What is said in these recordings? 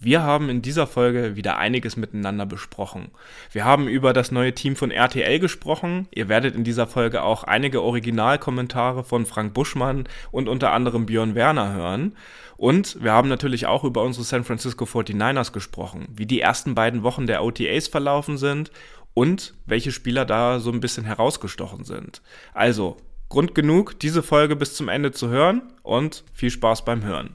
Wir haben in dieser Folge wieder einiges miteinander besprochen. Wir haben über das neue Team von RTL gesprochen. Ihr werdet in dieser Folge auch einige Originalkommentare von Frank Buschmann und unter anderem Björn Werner hören. Und wir haben natürlich auch über unsere San Francisco 49ers gesprochen, wie die ersten beiden Wochen der OTAs verlaufen sind und welche Spieler da so ein bisschen herausgestochen sind. Also, Grund genug, diese Folge bis zum Ende zu hören und viel Spaß beim Hören.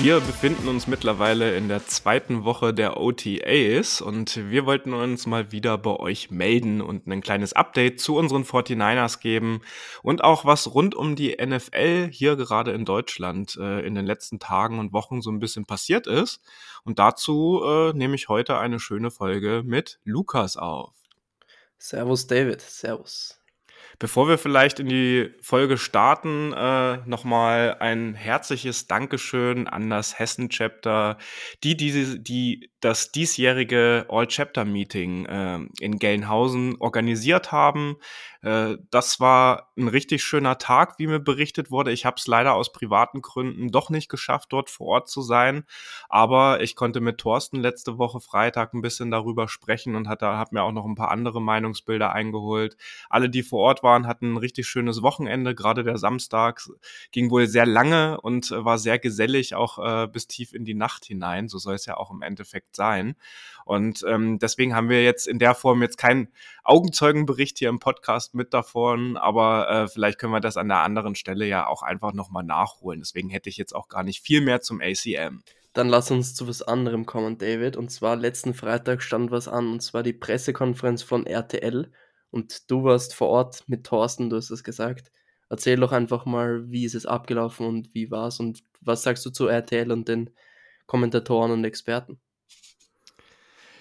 Wir befinden uns mittlerweile in der zweiten Woche der OTAs und wir wollten uns mal wieder bei euch melden und ein kleines Update zu unseren 49ers geben und auch was rund um die NFL hier gerade in Deutschland äh, in den letzten Tagen und Wochen so ein bisschen passiert ist. Und dazu äh, nehme ich heute eine schöne Folge mit Lukas auf. Servus David, Servus. Bevor wir vielleicht in die Folge starten, äh, nochmal ein herzliches Dankeschön an das Hessen-Chapter, die, diese, die das diesjährige All-Chapter-Meeting äh, in Gelnhausen organisiert haben. Äh, das war ein richtig schöner Tag, wie mir berichtet wurde. Ich habe es leider aus privaten Gründen doch nicht geschafft, dort vor Ort zu sein. Aber ich konnte mit Thorsten letzte Woche Freitag ein bisschen darüber sprechen und hat habe mir auch noch ein paar andere Meinungsbilder eingeholt. Alle, die vor Ort waren, hatten ein richtig schönes Wochenende. Gerade der Samstag ging wohl sehr lange und war sehr gesellig, auch äh, bis tief in die Nacht hinein. So soll es ja auch im Endeffekt sein. Und ähm, deswegen haben wir jetzt in der Form jetzt keinen Augenzeugenbericht hier im Podcast mit davon, aber äh, vielleicht können wir das an der anderen Stelle ja auch einfach nochmal nachholen. Deswegen hätte ich jetzt auch gar nicht viel mehr zum ACM. Dann lass uns zu was anderem kommen, David. Und zwar letzten Freitag stand was an, und zwar die Pressekonferenz von RTL. Und du warst vor Ort mit Thorsten, du hast es gesagt. Erzähl doch einfach mal, wie ist es abgelaufen und wie war es und was sagst du zu RTL und den Kommentatoren und Experten?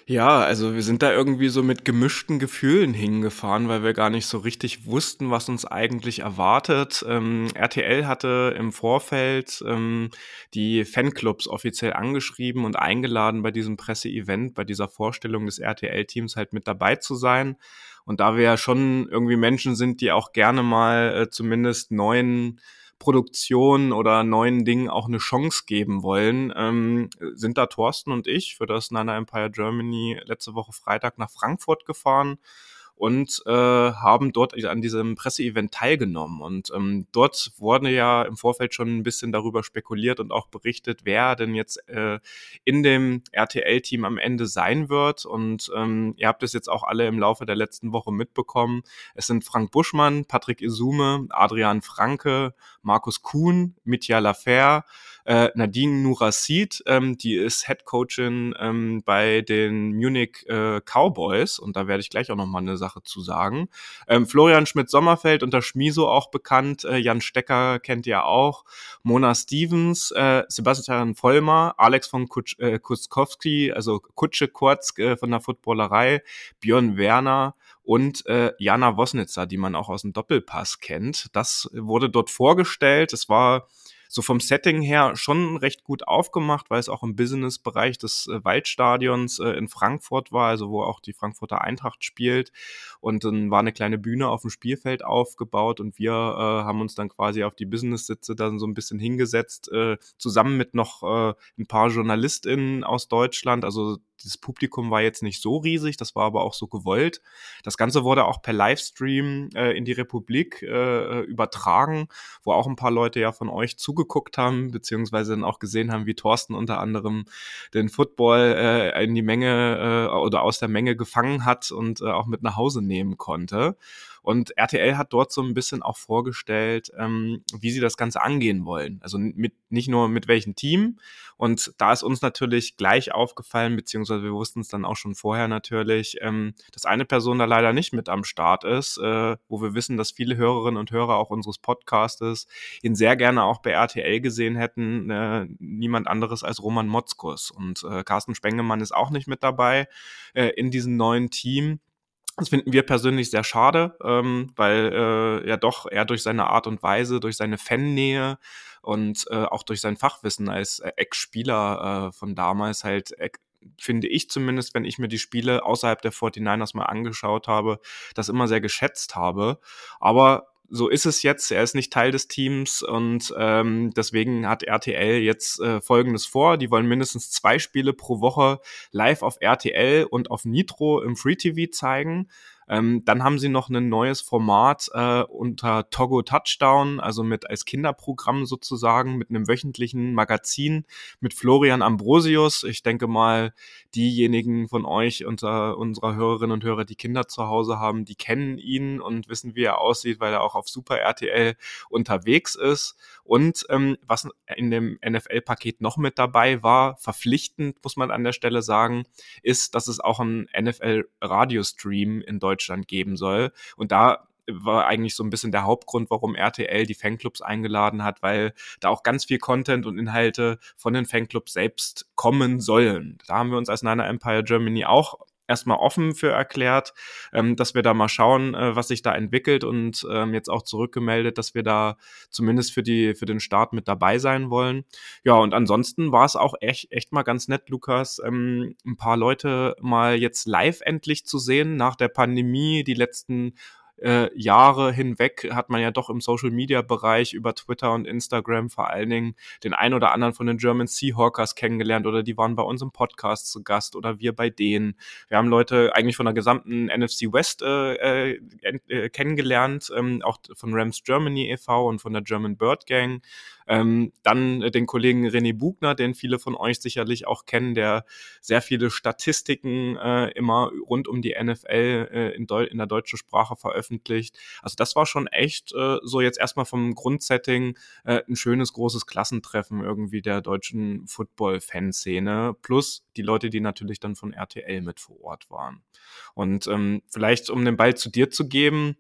Ja, also wir sind da irgendwie so mit gemischten Gefühlen hingefahren, weil wir gar nicht so richtig wussten, was uns eigentlich erwartet. Ähm, RTL hatte im Vorfeld ähm, die Fanclubs offiziell angeschrieben und eingeladen, bei diesem Presseevent, bei dieser Vorstellung des RTL-Teams halt mit dabei zu sein. Und da wir ja schon irgendwie Menschen sind, die auch gerne mal äh, zumindest neuen Produktionen oder neuen Dingen auch eine Chance geben wollen, ähm, sind da Thorsten und ich für das Nana Empire Germany letzte Woche Freitag nach Frankfurt gefahren und äh, haben dort an diesem Presseevent teilgenommen. Und ähm, dort wurde ja im Vorfeld schon ein bisschen darüber spekuliert und auch berichtet, wer denn jetzt äh, in dem RTL-Team am Ende sein wird. Und ähm, ihr habt es jetzt auch alle im Laufe der letzten Woche mitbekommen. Es sind Frank Buschmann, Patrick Isume, Adrian Franke, Markus Kuhn, Mitya Lafer, äh, Nadine Nurassid, ähm, die ist Head Coachin ähm, bei den Munich äh, Cowboys und da werde ich gleich auch noch mal eine Sache zu sagen. Ähm, Florian Schmidt-Sommerfeld unter Schmiso auch bekannt, äh, Jan Stecker kennt ihr auch, Mona Stevens, äh, Sebastian Vollmer, Alex von Kutsch, äh, Kuskowski, also Kutsche Kurz äh, von der Footballerei, Björn Werner, und äh, Jana Wosnitzer, die man auch aus dem Doppelpass kennt. Das wurde dort vorgestellt. Es war so vom Setting her schon recht gut aufgemacht, weil es auch im Business-Bereich des äh, Waldstadions äh, in Frankfurt war, also wo auch die Frankfurter Eintracht spielt. Und dann war eine kleine Bühne auf dem Spielfeld aufgebaut und wir äh, haben uns dann quasi auf die Business-Sitze dann so ein bisschen hingesetzt, äh, zusammen mit noch äh, ein paar JournalistInnen aus Deutschland. Also das Publikum war jetzt nicht so riesig, das war aber auch so gewollt. Das Ganze wurde auch per Livestream äh, in die Republik äh, übertragen, wo auch ein paar Leute ja von euch zugeguckt haben, beziehungsweise dann auch gesehen haben, wie Thorsten unter anderem den Football äh, in die Menge äh, oder aus der Menge gefangen hat und äh, auch mit nach Hause nehmen konnte. Und RTL hat dort so ein bisschen auch vorgestellt, ähm, wie sie das Ganze angehen wollen. Also mit, nicht nur mit welchem Team. Und da ist uns natürlich gleich aufgefallen, beziehungsweise wir wussten es dann auch schon vorher natürlich, ähm, dass eine Person da leider nicht mit am Start ist, äh, wo wir wissen, dass viele Hörerinnen und Hörer auch unseres Podcastes ihn sehr gerne auch bei RTL gesehen hätten. Äh, niemand anderes als Roman Motzkus. Und äh, Carsten Spengemann ist auch nicht mit dabei äh, in diesem neuen Team. Das finden wir persönlich sehr schade, ähm, weil äh, ja doch er durch seine Art und Weise, durch seine Fannähe und äh, auch durch sein Fachwissen als äh, Ex-Spieler äh, von damals halt finde ich zumindest, wenn ich mir die Spiele außerhalb der 49ers mal angeschaut habe, das immer sehr geschätzt habe. Aber so ist es jetzt. Er ist nicht Teil des Teams und ähm, deswegen hat RTL jetzt äh, Folgendes vor. Die wollen mindestens zwei Spiele pro Woche live auf RTL und auf Nitro im Free TV zeigen. Ähm, dann haben sie noch ein neues Format äh, unter Togo Touchdown, also mit als Kinderprogramm sozusagen, mit einem wöchentlichen Magazin mit Florian Ambrosius. Ich denke mal, diejenigen von euch unter unserer Hörerinnen und Hörer, die Kinder zu Hause haben, die kennen ihn und wissen, wie er aussieht, weil er auch auf Super RTL unterwegs ist. Und ähm, was in dem NFL-Paket noch mit dabei war, verpflichtend, muss man an der Stelle sagen, ist, dass es auch einen NFL-Radiostream in Deutschland geben soll. Und da war eigentlich so ein bisschen der Hauptgrund, warum RTL die Fanclubs eingeladen hat, weil da auch ganz viel Content und Inhalte von den Fanclubs selbst kommen sollen. Da haben wir uns als Niner Empire Germany auch erstmal offen für erklärt, ähm, dass wir da mal schauen, äh, was sich da entwickelt und ähm, jetzt auch zurückgemeldet, dass wir da zumindest für die für den Start mit dabei sein wollen. Ja, und ansonsten war es auch echt echt mal ganz nett, Lukas, ähm, ein paar Leute mal jetzt live endlich zu sehen nach der Pandemie, die letzten äh, Jahre hinweg hat man ja doch im Social Media Bereich über Twitter und Instagram vor allen Dingen den ein oder anderen von den German Seahawkers kennengelernt oder die waren bei uns im Podcast zu Gast oder wir bei denen. Wir haben Leute eigentlich von der gesamten NFC West äh, äh, äh, kennengelernt, ähm, auch von Rams Germany e.V. und von der German Bird Gang. Ähm, dann den Kollegen René Bugner, den viele von euch sicherlich auch kennen, der sehr viele Statistiken äh, immer rund um die NFL äh, in, in, der deutschen Sprache veröffentlicht. Also das war schon echt äh, so jetzt erstmal vom Grundsetting äh, ein schönes großes Klassentreffen irgendwie der deutschen Football-Fanszene plus die Leute, die natürlich dann von RTL mit vor Ort waren. Und ähm, vielleicht, um den Ball zu dir zu geben,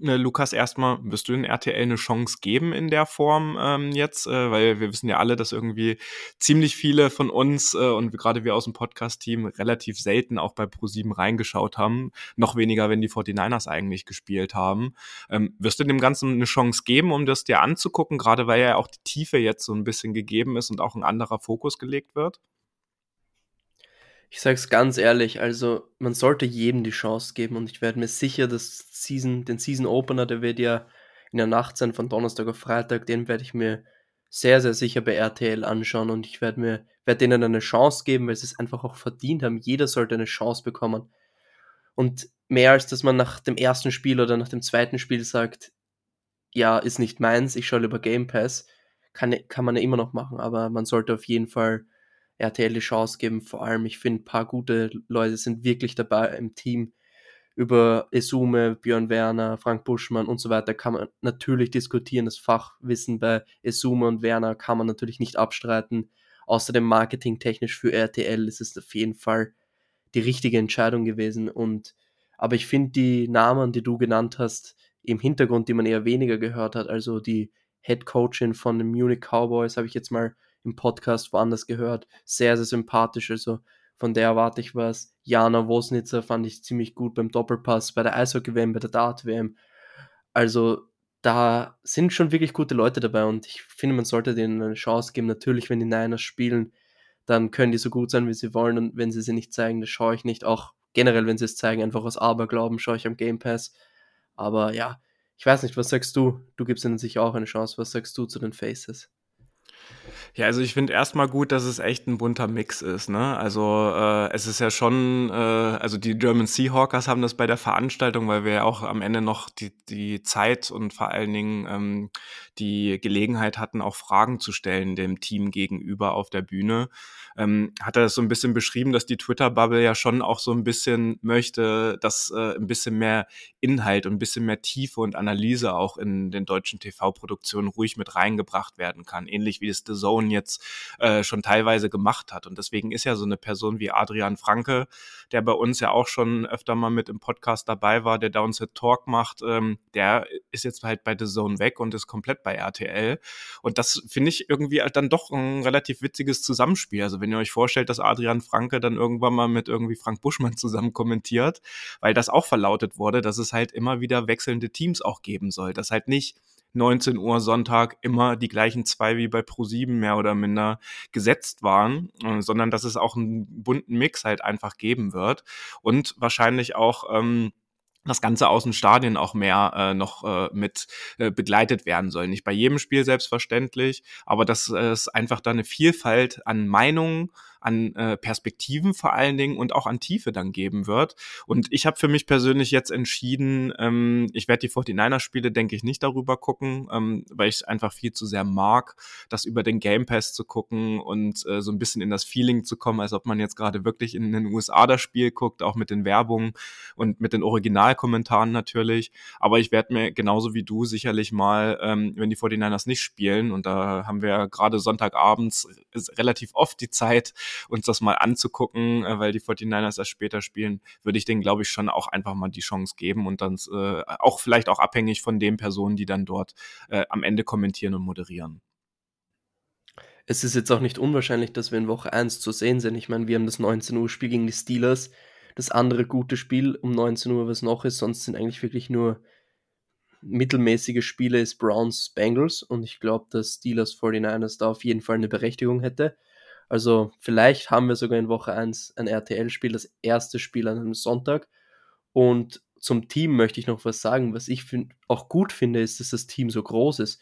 Ne, Lukas, erstmal, wirst du den RTL eine Chance geben in der Form ähm, jetzt? Äh, weil wir wissen ja alle, dass irgendwie ziemlich viele von uns äh, und gerade wir aus dem Podcast-Team relativ selten auch bei Pro7 reingeschaut haben. Noch weniger, wenn die 49ers eigentlich gespielt haben. Ähm, wirst du dem Ganzen eine Chance geben, um das dir anzugucken, gerade weil ja auch die Tiefe jetzt so ein bisschen gegeben ist und auch ein anderer Fokus gelegt wird? Ich sag's ganz ehrlich, also man sollte jedem die Chance geben und ich werde mir sicher, dass Season, den Season Opener, der wird ja in der Nacht sein von Donnerstag auf Freitag, den werde ich mir sehr, sehr sicher bei RTL anschauen und ich werde mir, werde denen eine Chance geben, weil sie es einfach auch verdient haben. Jeder sollte eine Chance bekommen. Und mehr als dass man nach dem ersten Spiel oder nach dem zweiten Spiel sagt, ja, ist nicht meins, ich schaue über Game Pass, kann, kann man ja immer noch machen, aber man sollte auf jeden Fall RTL die Chance geben. Vor allem, ich finde, ein paar gute Leute sind wirklich dabei im Team. Über Esume, Björn Werner, Frank Buschmann und so weiter kann man natürlich diskutieren. Das Fachwissen bei Esume und Werner kann man natürlich nicht abstreiten. Außerdem marketingtechnisch für RTL ist es auf jeden Fall die richtige Entscheidung gewesen. Und aber ich finde die Namen, die du genannt hast, im Hintergrund, die man eher weniger gehört hat, also die Head Coachin von den Munich Cowboys, habe ich jetzt mal im Podcast woanders gehört. Sehr, sehr sympathisch. Also von der erwarte ich was. Jana Wosnitzer fand ich ziemlich gut beim Doppelpass, bei der Eishockey-WM, bei der Dart-WM. Also da sind schon wirklich gute Leute dabei und ich finde, man sollte denen eine Chance geben. Natürlich, wenn die Niners spielen, dann können die so gut sein, wie sie wollen und wenn sie sie nicht zeigen, das schaue ich nicht. Auch generell, wenn sie es zeigen, einfach aus Aberglauben schaue ich am Game Pass. Aber ja, ich weiß nicht, was sagst du? Du gibst ihnen sicher auch eine Chance. Was sagst du zu den Faces? Ja, also ich finde erstmal gut, dass es echt ein bunter Mix ist. Ne? Also äh, es ist ja schon, äh, also die German Seahawkers haben das bei der Veranstaltung, weil wir ja auch am Ende noch die, die Zeit und vor allen Dingen ähm, die Gelegenheit hatten, auch Fragen zu stellen dem Team gegenüber auf der Bühne. Ähm, hat er das so ein bisschen beschrieben, dass die Twitter-Bubble ja schon auch so ein bisschen möchte, dass äh, ein bisschen mehr Inhalt und ein bisschen mehr Tiefe und Analyse auch in den deutschen TV-Produktionen ruhig mit reingebracht werden kann. Ähnlich wie es The Zone jetzt äh, schon teilweise gemacht hat. Und deswegen ist ja so eine Person wie Adrian Franke, der bei uns ja auch schon öfter mal mit im Podcast dabei war, der Downset Talk macht, ähm, der ist jetzt halt bei The Zone weg und ist komplett bei RTL. Und das finde ich irgendwie halt dann doch ein relativ witziges Zusammenspiel. Also wenn ihr euch vorstellt, dass Adrian Franke dann irgendwann mal mit irgendwie Frank Buschmann zusammen kommentiert, weil das auch verlautet wurde, dass es halt immer wieder wechselnde Teams auch geben soll. Dass halt nicht 19 Uhr Sonntag immer die gleichen zwei wie bei Pro7 mehr oder minder gesetzt waren, äh, sondern dass es auch einen bunten Mix halt einfach geben wird und wahrscheinlich auch ähm, das Ganze aus dem Stadion auch mehr äh, noch äh, mit äh, begleitet werden soll. Nicht bei jedem Spiel selbstverständlich, aber dass es einfach da eine Vielfalt an Meinungen an äh, Perspektiven vor allen Dingen und auch an Tiefe dann geben wird. Und ich habe für mich persönlich jetzt entschieden, ähm, ich werde die 49er-Spiele, denke ich, nicht darüber gucken, ähm, weil ich es einfach viel zu sehr mag, das über den Game Pass zu gucken und äh, so ein bisschen in das Feeling zu kommen, als ob man jetzt gerade wirklich in den USA das Spiel guckt, auch mit den Werbungen und mit den Originalkommentaren natürlich. Aber ich werde mir genauso wie du sicherlich mal, ähm, wenn die 49ers nicht spielen, und da haben wir gerade Sonntagabends relativ oft die Zeit, uns das mal anzugucken, äh, weil die 49ers erst später spielen, würde ich denen, glaube ich, schon auch einfach mal die Chance geben und dann äh, auch vielleicht auch abhängig von den Personen, die dann dort äh, am Ende kommentieren und moderieren. Es ist jetzt auch nicht unwahrscheinlich, dass wir in Woche 1 zu sehen sind. Ich meine, wir haben das 19 Uhr Spiel gegen die Steelers. Das andere gute Spiel um 19 Uhr, was noch ist, sonst sind eigentlich wirklich nur mittelmäßige Spiele ist Browns Bengals und ich glaube, dass Steelers 49ers da auf jeden Fall eine Berechtigung hätte. Also vielleicht haben wir sogar in Woche 1 ein RTL-Spiel, das erste Spiel an einem Sonntag. Und zum Team möchte ich noch was sagen. Was ich auch gut finde, ist, dass das Team so groß ist.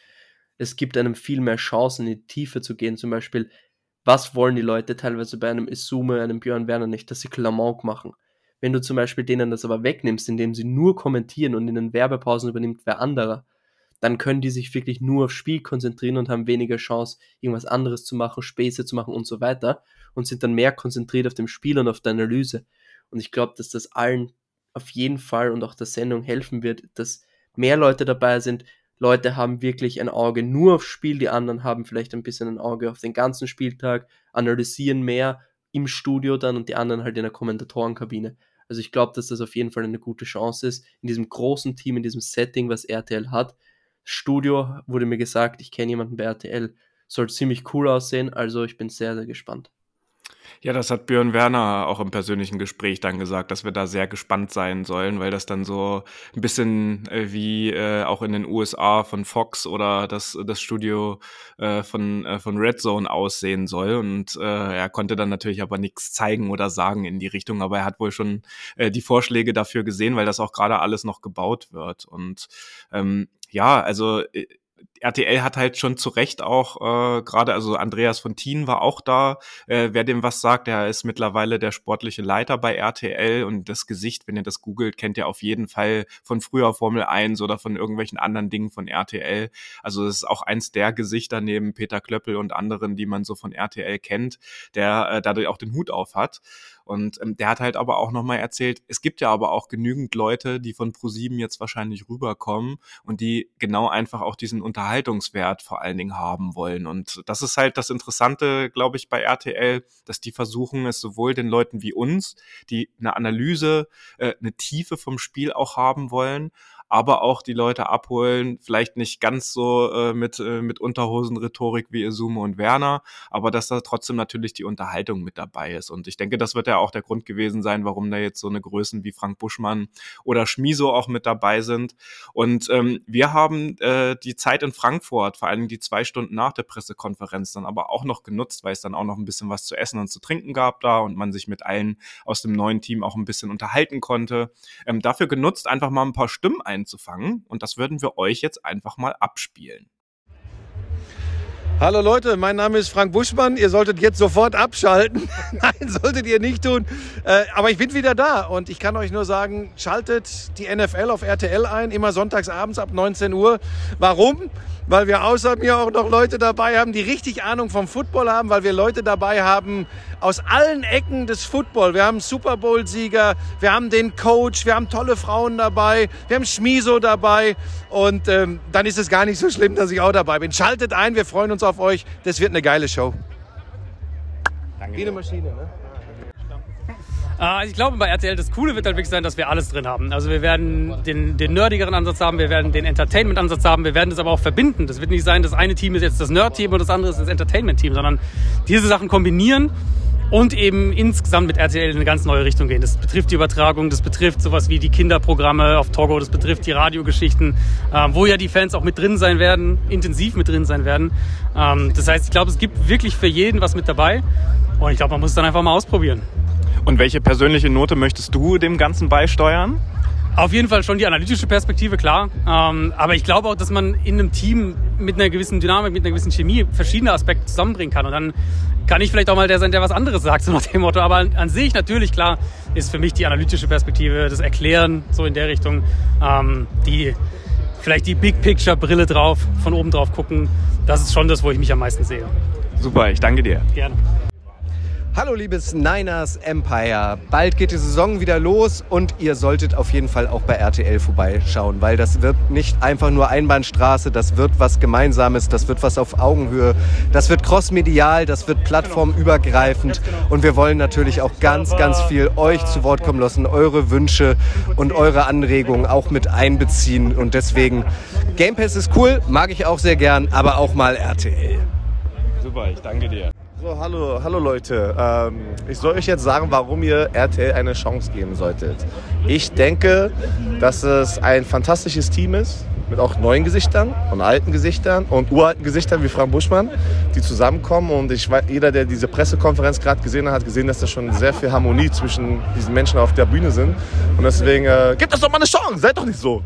Es gibt einem viel mehr Chancen, in die Tiefe zu gehen. Zum Beispiel, was wollen die Leute teilweise bei einem Isume, einem Björn Werner nicht, dass sie Klamauk machen. Wenn du zum Beispiel denen das aber wegnimmst, indem sie nur kommentieren und in den Werbepausen übernimmt wer anderer, dann können die sich wirklich nur aufs Spiel konzentrieren und haben weniger Chance, irgendwas anderes zu machen, Späße zu machen und so weiter und sind dann mehr konzentriert auf dem Spiel und auf der Analyse. Und ich glaube, dass das allen auf jeden Fall und auch der Sendung helfen wird, dass mehr Leute dabei sind. Leute haben wirklich ein Auge nur aufs Spiel, die anderen haben vielleicht ein bisschen ein Auge auf den ganzen Spieltag, analysieren mehr im Studio dann und die anderen halt in der Kommentatorenkabine. Also ich glaube, dass das auf jeden Fall eine gute Chance ist, in diesem großen Team, in diesem Setting, was RTL hat, Studio wurde mir gesagt, ich kenne jemanden bei RTL, soll ziemlich cool aussehen, also ich bin sehr, sehr gespannt. Ja, das hat Björn Werner auch im persönlichen Gespräch dann gesagt, dass wir da sehr gespannt sein sollen, weil das dann so ein bisschen äh, wie äh, auch in den USA von Fox oder das, das Studio äh, von, äh, von Red Zone aussehen soll. Und äh, er konnte dann natürlich aber nichts zeigen oder sagen in die Richtung, aber er hat wohl schon die Vorschläge dafür gesehen, weil das auch gerade alles noch gebaut wird. Und ähm, ja, also äh, RTL hat halt schon zu Recht auch äh, gerade, also Andreas von Thien war auch da. Äh, wer dem was sagt, der ist mittlerweile der sportliche Leiter bei RTL und das Gesicht, wenn ihr das googelt, kennt ihr auf jeden Fall von früher Formel 1 oder von irgendwelchen anderen Dingen von RTL. Also es ist auch eins der Gesichter neben Peter Klöppel und anderen, die man so von RTL kennt, der äh, dadurch auch den Hut auf hat. Und ähm, der hat halt aber auch nochmal erzählt, es gibt ja aber auch genügend Leute, die von ProSieben jetzt wahrscheinlich rüberkommen und die genau einfach auch diesen Unterhaltungswert vor allen Dingen haben wollen. Und das ist halt das Interessante, glaube ich, bei RTL, dass die versuchen, es sowohl den Leuten wie uns, die eine Analyse, äh, eine Tiefe vom Spiel auch haben wollen, aber auch die Leute abholen, vielleicht nicht ganz so äh, mit, äh, mit Unterhosen-Rhetorik wie Isume und Werner, aber dass da trotzdem natürlich die Unterhaltung mit dabei ist. Und ich denke, das wird ja auch der Grund gewesen sein, warum da jetzt so eine Größen wie Frank Buschmann oder Schmiso auch mit dabei sind. Und ähm, wir haben äh, die Zeit in Frankfurt, vor allem die zwei Stunden nach der Pressekonferenz, dann aber auch noch genutzt, weil es dann auch noch ein bisschen was zu essen und zu trinken gab da und man sich mit allen aus dem neuen Team auch ein bisschen unterhalten konnte. Ähm, dafür genutzt, einfach mal ein paar Stimmen ein einzufangen. Und das würden wir euch jetzt einfach mal abspielen. Hallo Leute, mein Name ist Frank Buschmann. Ihr solltet jetzt sofort abschalten. Nein, solltet ihr nicht tun. Äh, aber ich bin wieder da und ich kann euch nur sagen, schaltet die NFL auf RTL ein, immer sonntags abends ab 19 Uhr. Warum? Weil wir außer mir auch noch Leute dabei haben, die richtig Ahnung vom Football haben, weil wir Leute dabei haben aus allen Ecken des Football. Wir haben Super Bowl-Sieger, wir haben den Coach, wir haben tolle Frauen dabei, wir haben Schmiso dabei und ähm, dann ist es gar nicht so schlimm, dass ich auch dabei bin. Schaltet ein, wir freuen uns auf euch. Das wird eine geile Show. Danke. Wie eine Maschine, ne? Äh, ich glaube, bei RTL das Coole wird halt wirklich sein, dass wir alles drin haben. Also wir werden den, den nerdigeren Ansatz haben, wir werden den Entertainment-Ansatz haben, wir werden das aber auch verbinden. Das wird nicht sein, das eine Team ist jetzt das Nerd-Team und das andere ist das Entertainment-Team, sondern diese Sachen kombinieren und eben insgesamt mit RTL in eine ganz neue Richtung gehen. Das betrifft die Übertragung, das betrifft sowas wie die Kinderprogramme auf Togo, das betrifft die Radiogeschichten, äh, wo ja die Fans auch mit drin sein werden, intensiv mit drin sein werden. Ähm, das heißt, ich glaube, es gibt wirklich für jeden was mit dabei und ich glaube, man muss es dann einfach mal ausprobieren. Und welche persönliche Note möchtest du dem Ganzen beisteuern? Auf jeden Fall schon die analytische Perspektive, klar. Ähm, aber ich glaube auch, dass man in einem Team mit einer gewissen Dynamik, mit einer gewissen Chemie verschiedene Aspekte zusammenbringen kann. Und dann kann ich vielleicht auch mal der sein, der was anderes sagt, so nach dem Motto. Aber an, an sich natürlich, klar, ist für mich die analytische Perspektive, das Erklären, so in der Richtung, ähm, die vielleicht die Big Picture Brille drauf, von oben drauf gucken. Das ist schon das, wo ich mich am meisten sehe. Super, ich danke dir. Gerne. Hallo liebes Niners Empire. Bald geht die Saison wieder los und ihr solltet auf jeden Fall auch bei RTL vorbeischauen, weil das wird nicht einfach nur Einbahnstraße, das wird was Gemeinsames, das wird was auf Augenhöhe, das wird crossmedial, das wird plattformübergreifend und wir wollen natürlich auch ganz, ganz viel euch zu Wort kommen lassen, eure Wünsche und eure Anregungen auch mit einbeziehen und deswegen Game Pass ist cool, mag ich auch sehr gern, aber auch mal RTL. Super, ich danke dir. So, hallo, hallo Leute. Ähm, ich soll euch jetzt sagen, warum ihr RTL eine Chance geben solltet. Ich denke, dass es ein fantastisches Team ist, mit auch neuen Gesichtern und alten Gesichtern und uralten Gesichtern wie Frank Buschmann, die zusammenkommen. Und ich weiß, jeder, der diese Pressekonferenz gerade gesehen hat, hat gesehen, dass da schon sehr viel Harmonie zwischen diesen Menschen auf der Bühne sind. Und deswegen, äh, gebt das doch mal eine Chance, seid doch nicht so.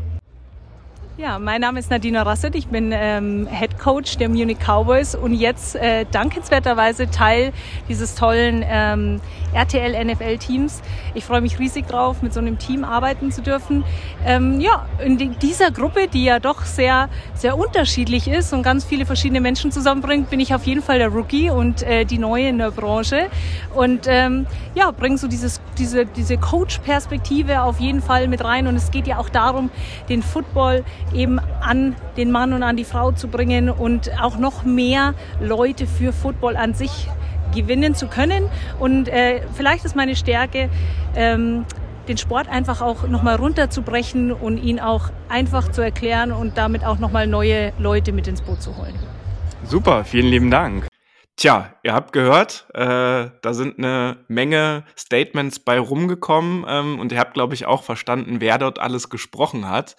Ja, mein Name ist Nadina Rasset. Ich bin ähm, Head Coach der Munich Cowboys und jetzt äh, dankenswerterweise Teil dieses tollen ähm, RTL NFL Teams. Ich freue mich riesig drauf, mit so einem Team arbeiten zu dürfen. Ähm, ja, in die, dieser Gruppe, die ja doch sehr, sehr unterschiedlich ist und ganz viele verschiedene Menschen zusammenbringt, bin ich auf jeden Fall der Rookie und äh, die Neue in der Branche. Und ähm, ja, bringe so dieses, diese, diese Coach-Perspektive auf jeden Fall mit rein. Und es geht ja auch darum, den Football eben an den Mann und an die Frau zu bringen und auch noch mehr Leute für Football an sich gewinnen zu können. Und äh, vielleicht ist meine Stärke, ähm, den Sport einfach auch nochmal runterzubrechen und ihn auch einfach zu erklären und damit auch nochmal neue Leute mit ins Boot zu holen. Super, vielen lieben Dank. Tja, ihr habt gehört, äh, da sind eine Menge Statements bei rumgekommen ähm, und ihr habt, glaube ich, auch verstanden, wer dort alles gesprochen hat.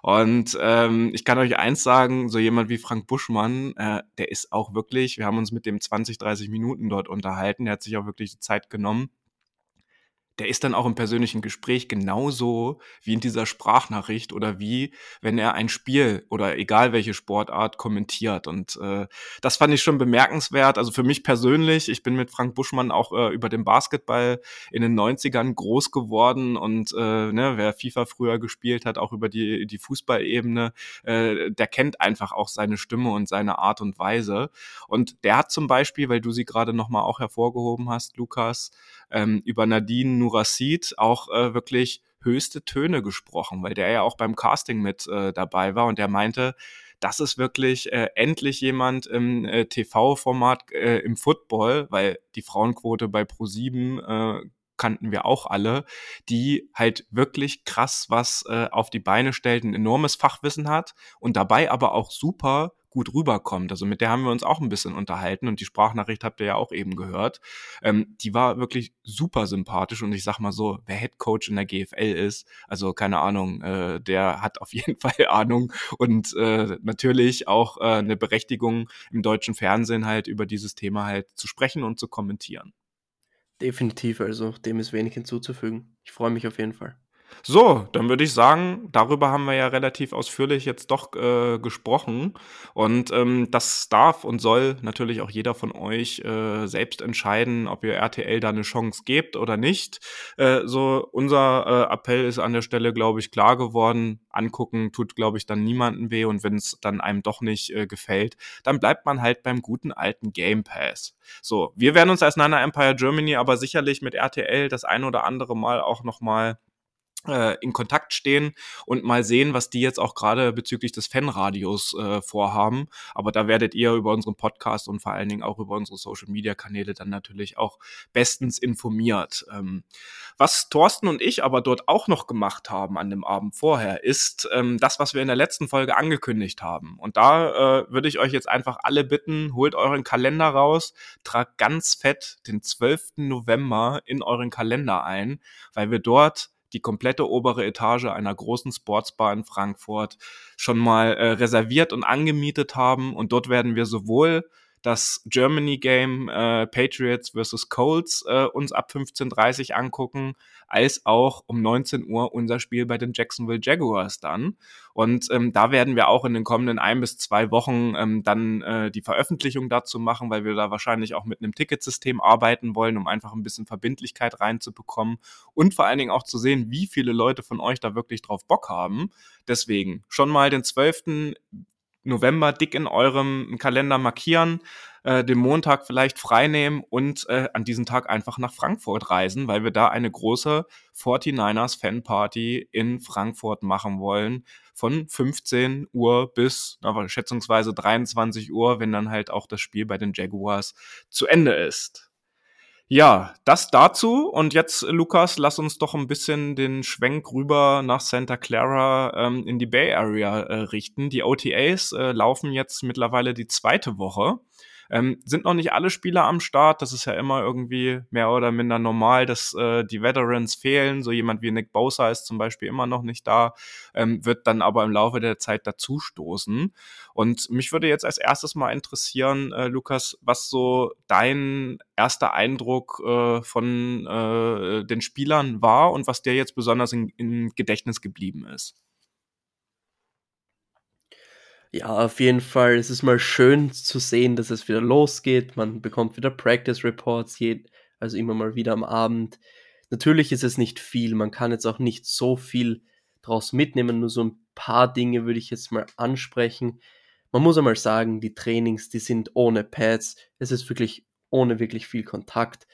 Und ähm, ich kann euch eins sagen, so jemand wie Frank Buschmann, äh, der ist auch wirklich, wir haben uns mit dem 20, 30 Minuten dort unterhalten, der hat sich auch wirklich die Zeit genommen der ist dann auch im persönlichen Gespräch genauso wie in dieser Sprachnachricht oder wie wenn er ein Spiel oder egal welche Sportart kommentiert. Und äh, das fand ich schon bemerkenswert. Also für mich persönlich, ich bin mit Frank Buschmann auch äh, über den Basketball in den 90ern groß geworden und äh, ne, wer FIFA früher gespielt hat, auch über die, die Fußballebene, äh, der kennt einfach auch seine Stimme und seine Art und Weise. Und der hat zum Beispiel, weil du sie gerade nochmal auch hervorgehoben hast, Lukas, ähm, über Nadine Nurassid auch äh, wirklich höchste Töne gesprochen, weil der ja auch beim Casting mit äh, dabei war und der meinte, das ist wirklich äh, endlich jemand im äh, TV-Format äh, im Football, weil die Frauenquote bei Pro7 äh, kannten wir auch alle, die halt wirklich krass was äh, auf die Beine stellt, ein enormes Fachwissen hat und dabei aber auch super gut rüberkommt. Also mit der haben wir uns auch ein bisschen unterhalten und die Sprachnachricht habt ihr ja auch eben gehört. Ähm, die war wirklich super sympathisch und ich sag mal so, wer Head Coach in der GFL ist, also keine Ahnung, äh, der hat auf jeden Fall Ahnung und äh, natürlich auch äh, eine Berechtigung im deutschen Fernsehen halt über dieses Thema halt zu sprechen und zu kommentieren. Definitiv, also dem ist wenig hinzuzufügen. Ich freue mich auf jeden Fall. So, dann würde ich sagen, darüber haben wir ja relativ ausführlich jetzt doch äh, gesprochen. Und ähm, das darf und soll natürlich auch jeder von euch äh, selbst entscheiden, ob ihr RTL da eine Chance gebt oder nicht. Äh, so, unser äh, Appell ist an der Stelle, glaube ich, klar geworden. Angucken tut, glaube ich, dann niemanden weh. Und wenn es dann einem doch nicht äh, gefällt, dann bleibt man halt beim guten alten Game Pass. So, wir werden uns als Nana Empire Germany aber sicherlich mit RTL das ein oder andere Mal auch nochmal in Kontakt stehen und mal sehen, was die jetzt auch gerade bezüglich des Fanradios äh, vorhaben. Aber da werdet ihr über unseren Podcast und vor allen Dingen auch über unsere Social-Media-Kanäle dann natürlich auch bestens informiert. Ähm, was Thorsten und ich aber dort auch noch gemacht haben an dem Abend vorher, ist ähm, das, was wir in der letzten Folge angekündigt haben. Und da äh, würde ich euch jetzt einfach alle bitten, holt euren Kalender raus, tragt ganz fett den 12. November in euren Kalender ein, weil wir dort die komplette obere Etage einer großen Sportsbar in Frankfurt schon mal äh, reserviert und angemietet haben. Und dort werden wir sowohl das Germany Game äh, Patriots vs. Colts äh, uns ab 15.30 Uhr angucken, als auch um 19 Uhr unser Spiel bei den Jacksonville Jaguars dann. Und ähm, da werden wir auch in den kommenden ein bis zwei Wochen ähm, dann äh, die Veröffentlichung dazu machen, weil wir da wahrscheinlich auch mit einem Ticketsystem arbeiten wollen, um einfach ein bisschen Verbindlichkeit reinzubekommen und vor allen Dingen auch zu sehen, wie viele Leute von euch da wirklich drauf Bock haben. Deswegen schon mal den 12. November dick in eurem Kalender markieren, äh, den Montag vielleicht freinehmen und äh, an diesem Tag einfach nach Frankfurt reisen, weil wir da eine große 49ers Fanparty in Frankfurt machen wollen. Von 15 Uhr bis na, schätzungsweise 23 Uhr, wenn dann halt auch das Spiel bei den Jaguars zu Ende ist. Ja, das dazu. Und jetzt, Lukas, lass uns doch ein bisschen den Schwenk rüber nach Santa Clara ähm, in die Bay Area äh, richten. Die OTAs äh, laufen jetzt mittlerweile die zweite Woche. Ähm, sind noch nicht alle Spieler am Start. Das ist ja immer irgendwie mehr oder minder normal, dass äh, die Veterans fehlen. So jemand wie Nick Bosa ist zum Beispiel immer noch nicht da, ähm, wird dann aber im Laufe der Zeit dazustoßen. Und mich würde jetzt als erstes mal interessieren, äh, Lukas, was so dein erster Eindruck äh, von äh, den Spielern war und was dir jetzt besonders im Gedächtnis geblieben ist. Ja, auf jeden Fall. Es ist mal schön zu sehen, dass es wieder losgeht. Man bekommt wieder Practice Reports, also immer mal wieder am Abend. Natürlich ist es nicht viel. Man kann jetzt auch nicht so viel draus mitnehmen. Nur so ein paar Dinge würde ich jetzt mal ansprechen. Man muss einmal sagen, die Trainings, die sind ohne Pads. Es ist wirklich ohne wirklich viel Kontakt.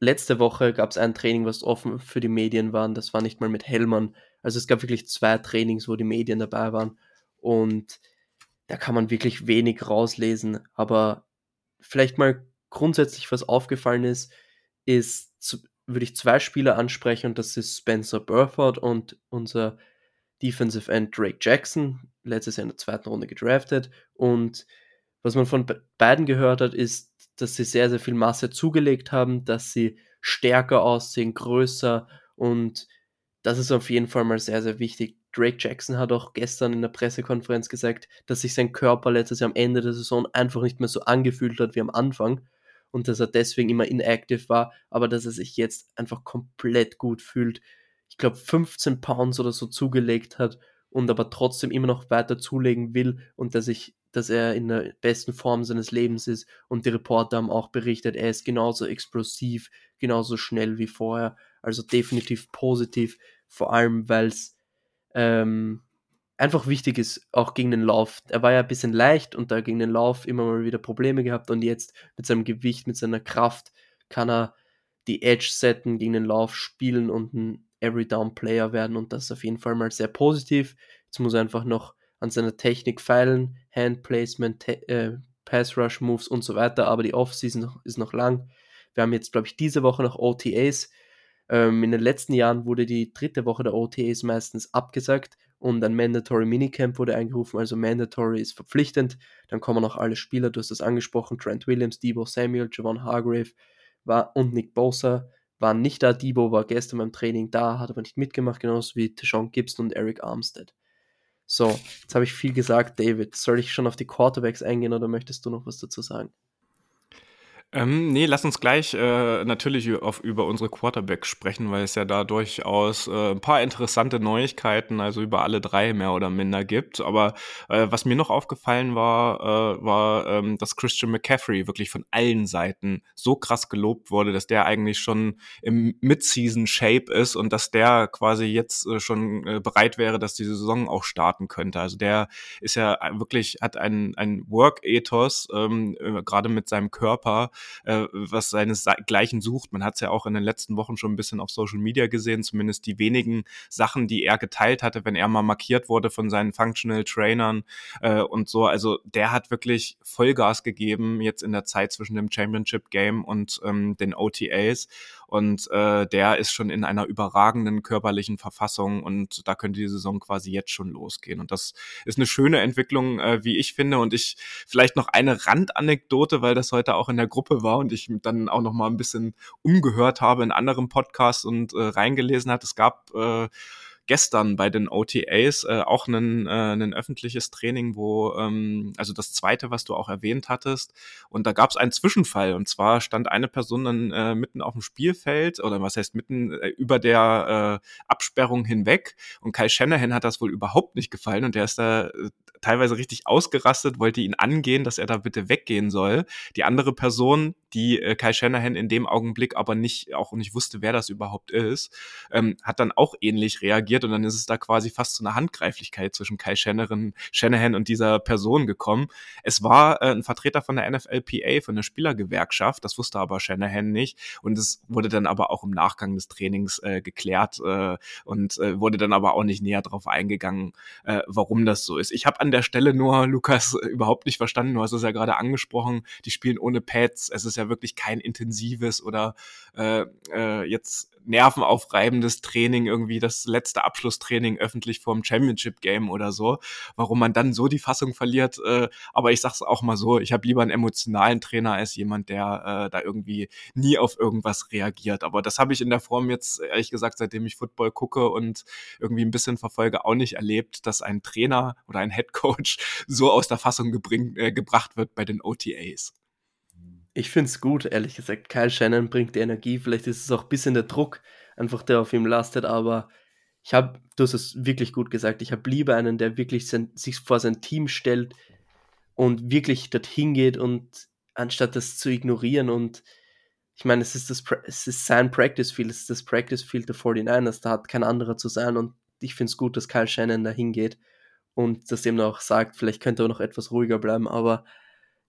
Letzte Woche gab es ein Training, was offen für die Medien war. Das war nicht mal mit Hellmann. Also es gab wirklich zwei Trainings, wo die Medien dabei waren und da kann man wirklich wenig rauslesen. Aber vielleicht mal grundsätzlich, was aufgefallen ist, ist, würde ich zwei Spieler ansprechen und das ist Spencer Burford und unser Defensive End Drake Jackson, letztes Jahr in der zweiten Runde gedraftet. Und was man von beiden gehört hat, ist, dass sie sehr, sehr viel Masse zugelegt haben, dass sie stärker aussehen, größer und das ist auf jeden Fall mal sehr, sehr wichtig. Drake Jackson hat auch gestern in der Pressekonferenz gesagt, dass sich sein Körper letztes Jahr am Ende der Saison einfach nicht mehr so angefühlt hat wie am Anfang und dass er deswegen immer inactive war, aber dass er sich jetzt einfach komplett gut fühlt. Ich glaube 15 Pounds oder so zugelegt hat und aber trotzdem immer noch weiter zulegen will und dass ich dass er in der besten Form seines Lebens ist und die Reporter haben auch berichtet, er ist genauso explosiv, genauso schnell wie vorher, also definitiv positiv, vor allem weil es ähm, einfach wichtig ist, auch gegen den Lauf. Er war ja ein bisschen leicht und da gegen den Lauf immer mal wieder Probleme gehabt und jetzt mit seinem Gewicht, mit seiner Kraft kann er die Edge setten, gegen den Lauf spielen und ein Every Down Player werden und das ist auf jeden Fall mal sehr positiv. Jetzt muss er einfach noch an seiner Technik feilen, Hand Placement, äh, Pass Rush Moves und so weiter, aber die Offseason ist noch lang. Wir haben jetzt, glaube ich, diese Woche noch OTAs ähm, in den letzten Jahren wurde die dritte Woche der OTAs meistens abgesagt und ein Mandatory Minicamp wurde eingerufen, also Mandatory ist verpflichtend. Dann kommen noch alle Spieler, du hast das angesprochen, Trent Williams, Debo Samuel, Javon Hargrave war, und Nick Bosa waren nicht da. Debo war gestern beim Training da, hat aber nicht mitgemacht, genauso wie Deshaun Gibson und Eric Armstead. So, jetzt habe ich viel gesagt, David. Soll ich schon auf die Quarterbacks eingehen oder möchtest du noch was dazu sagen? Ähm, nee, lass uns gleich äh, natürlich auf, über unsere Quarterbacks sprechen, weil es ja da durchaus äh, ein paar interessante Neuigkeiten, also über alle drei mehr oder minder gibt. Aber äh, was mir noch aufgefallen war, äh, war, ähm, dass Christian McCaffrey wirklich von allen Seiten so krass gelobt wurde, dass der eigentlich schon im Mid-Season-Shape ist und dass der quasi jetzt äh, schon äh, bereit wäre, dass die Saison auch starten könnte. Also der ist ja wirklich, hat ein, ein Work-Ethos, ähm, äh, gerade mit seinem Körper, äh, was seinesgleichen sucht. Man hat es ja auch in den letzten Wochen schon ein bisschen auf Social Media gesehen, zumindest die wenigen Sachen, die er geteilt hatte, wenn er mal markiert wurde von seinen Functional Trainern äh, und so. Also der hat wirklich Vollgas gegeben jetzt in der Zeit zwischen dem Championship Game und ähm, den OTAs und äh, der ist schon in einer überragenden körperlichen Verfassung und da könnte die Saison quasi jetzt schon losgehen. Und das ist eine schöne Entwicklung, äh, wie ich finde. Und ich vielleicht noch eine Randanekdote, weil das heute auch in der Gruppe war und ich dann auch noch mal ein bisschen umgehört habe in anderen Podcasts und äh, reingelesen hat. Es gab äh, gestern bei den OTAs äh, auch ein, äh, ein öffentliches Training, wo, ähm, also das zweite, was du auch erwähnt hattest, und da gab es einen Zwischenfall. Und zwar stand eine Person dann äh, mitten auf dem Spielfeld, oder was heißt mitten äh, über der äh, Absperrung hinweg. Und Kai Shanahan hat das wohl überhaupt nicht gefallen und der ist da äh, teilweise richtig ausgerastet, wollte ihn angehen, dass er da bitte weggehen soll. Die andere Person, die äh, Kai Shanahan in dem Augenblick aber nicht, auch nicht wusste, wer das überhaupt ist, ähm, hat dann auch ähnlich reagiert und dann ist es da quasi fast zu einer Handgreiflichkeit zwischen Kai Shanahan, Shanahan und dieser Person gekommen. Es war äh, ein Vertreter von der NFLPA, von der Spielergewerkschaft, das wusste aber Shanahan nicht und es wurde dann aber auch im Nachgang des Trainings äh, geklärt äh, und äh, wurde dann aber auch nicht näher darauf eingegangen, äh, warum das so ist. Ich habe an der Stelle nur, Lukas, überhaupt nicht verstanden, du hast es ja gerade angesprochen, die spielen ohne Pads, es ist ja wirklich kein intensives oder äh, äh, jetzt nervenaufreibendes Training, irgendwie das letzte Abschlusstraining öffentlich vorm Championship Game oder so, warum man dann so die Fassung verliert. Äh, aber ich sag's auch mal so, ich habe lieber einen emotionalen Trainer als jemand, der äh, da irgendwie nie auf irgendwas reagiert. Aber das habe ich in der Form jetzt, ehrlich gesagt, seitdem ich Football gucke und irgendwie ein bisschen verfolge, auch nicht erlebt, dass ein Trainer oder ein Head Coach so aus der Fassung gebring, äh, gebracht wird bei den OTAs. Ich finde es gut, ehrlich gesagt. Kyle Shannon bringt die Energie. Vielleicht ist es auch ein bisschen der Druck, einfach der auf ihm lastet. Aber ich habe, du hast es wirklich gut gesagt, ich habe lieber einen, der wirklich sein, sich vor sein Team stellt und wirklich dorthin geht und anstatt das zu ignorieren und ich meine, es ist, das, es ist sein Practice Field, es ist das Practice Field der 49ers, da hat kein anderer zu sein und ich finde es gut, dass Kyle Shannon da hingeht und das eben auch sagt, vielleicht könnte er noch etwas ruhiger bleiben, aber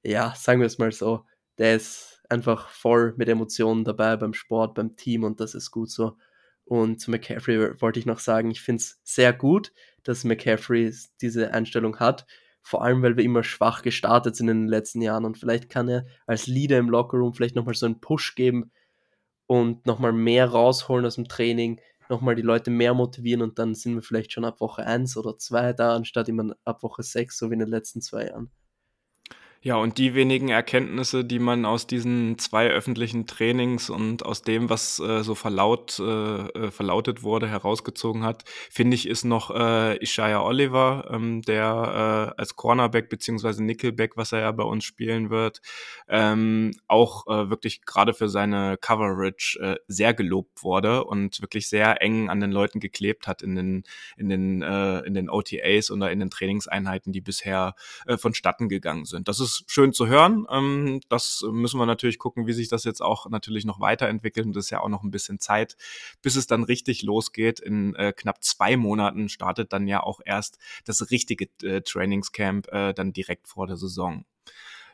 ja, sagen wir es mal so, der ist einfach voll mit Emotionen dabei beim Sport, beim Team und das ist gut so. Und zu McCaffrey wollte ich noch sagen, ich finde es sehr gut, dass McCaffrey diese Einstellung hat. Vor allem, weil wir immer schwach gestartet sind in den letzten Jahren und vielleicht kann er als Leader im Lockerroom vielleicht nochmal so einen Push geben und nochmal mehr rausholen aus dem Training, nochmal die Leute mehr motivieren und dann sind wir vielleicht schon ab Woche 1 oder 2 da, anstatt immer ab Woche 6, so wie in den letzten zwei Jahren. Ja, und die wenigen Erkenntnisse, die man aus diesen zwei öffentlichen Trainings und aus dem, was äh, so verlaut, äh, äh verlautet wurde, herausgezogen hat, finde ich, ist noch äh, Ishaya Oliver, ähm, der äh, als Cornerback beziehungsweise Nickelback, was er ja bei uns spielen wird, ähm, auch äh, wirklich gerade für seine Coverage äh, sehr gelobt wurde und wirklich sehr eng an den Leuten geklebt hat in den, in den, äh, in den OTAs oder in den Trainingseinheiten, die bisher äh, vonstatten gegangen sind. Das ist schön zu hören. Ähm, das müssen wir natürlich gucken, wie sich das jetzt auch natürlich noch weiterentwickelt. Und das ist ja auch noch ein bisschen Zeit, bis es dann richtig losgeht. In äh, knapp zwei Monaten startet dann ja auch erst das richtige äh, Trainingscamp äh, dann direkt vor der Saison.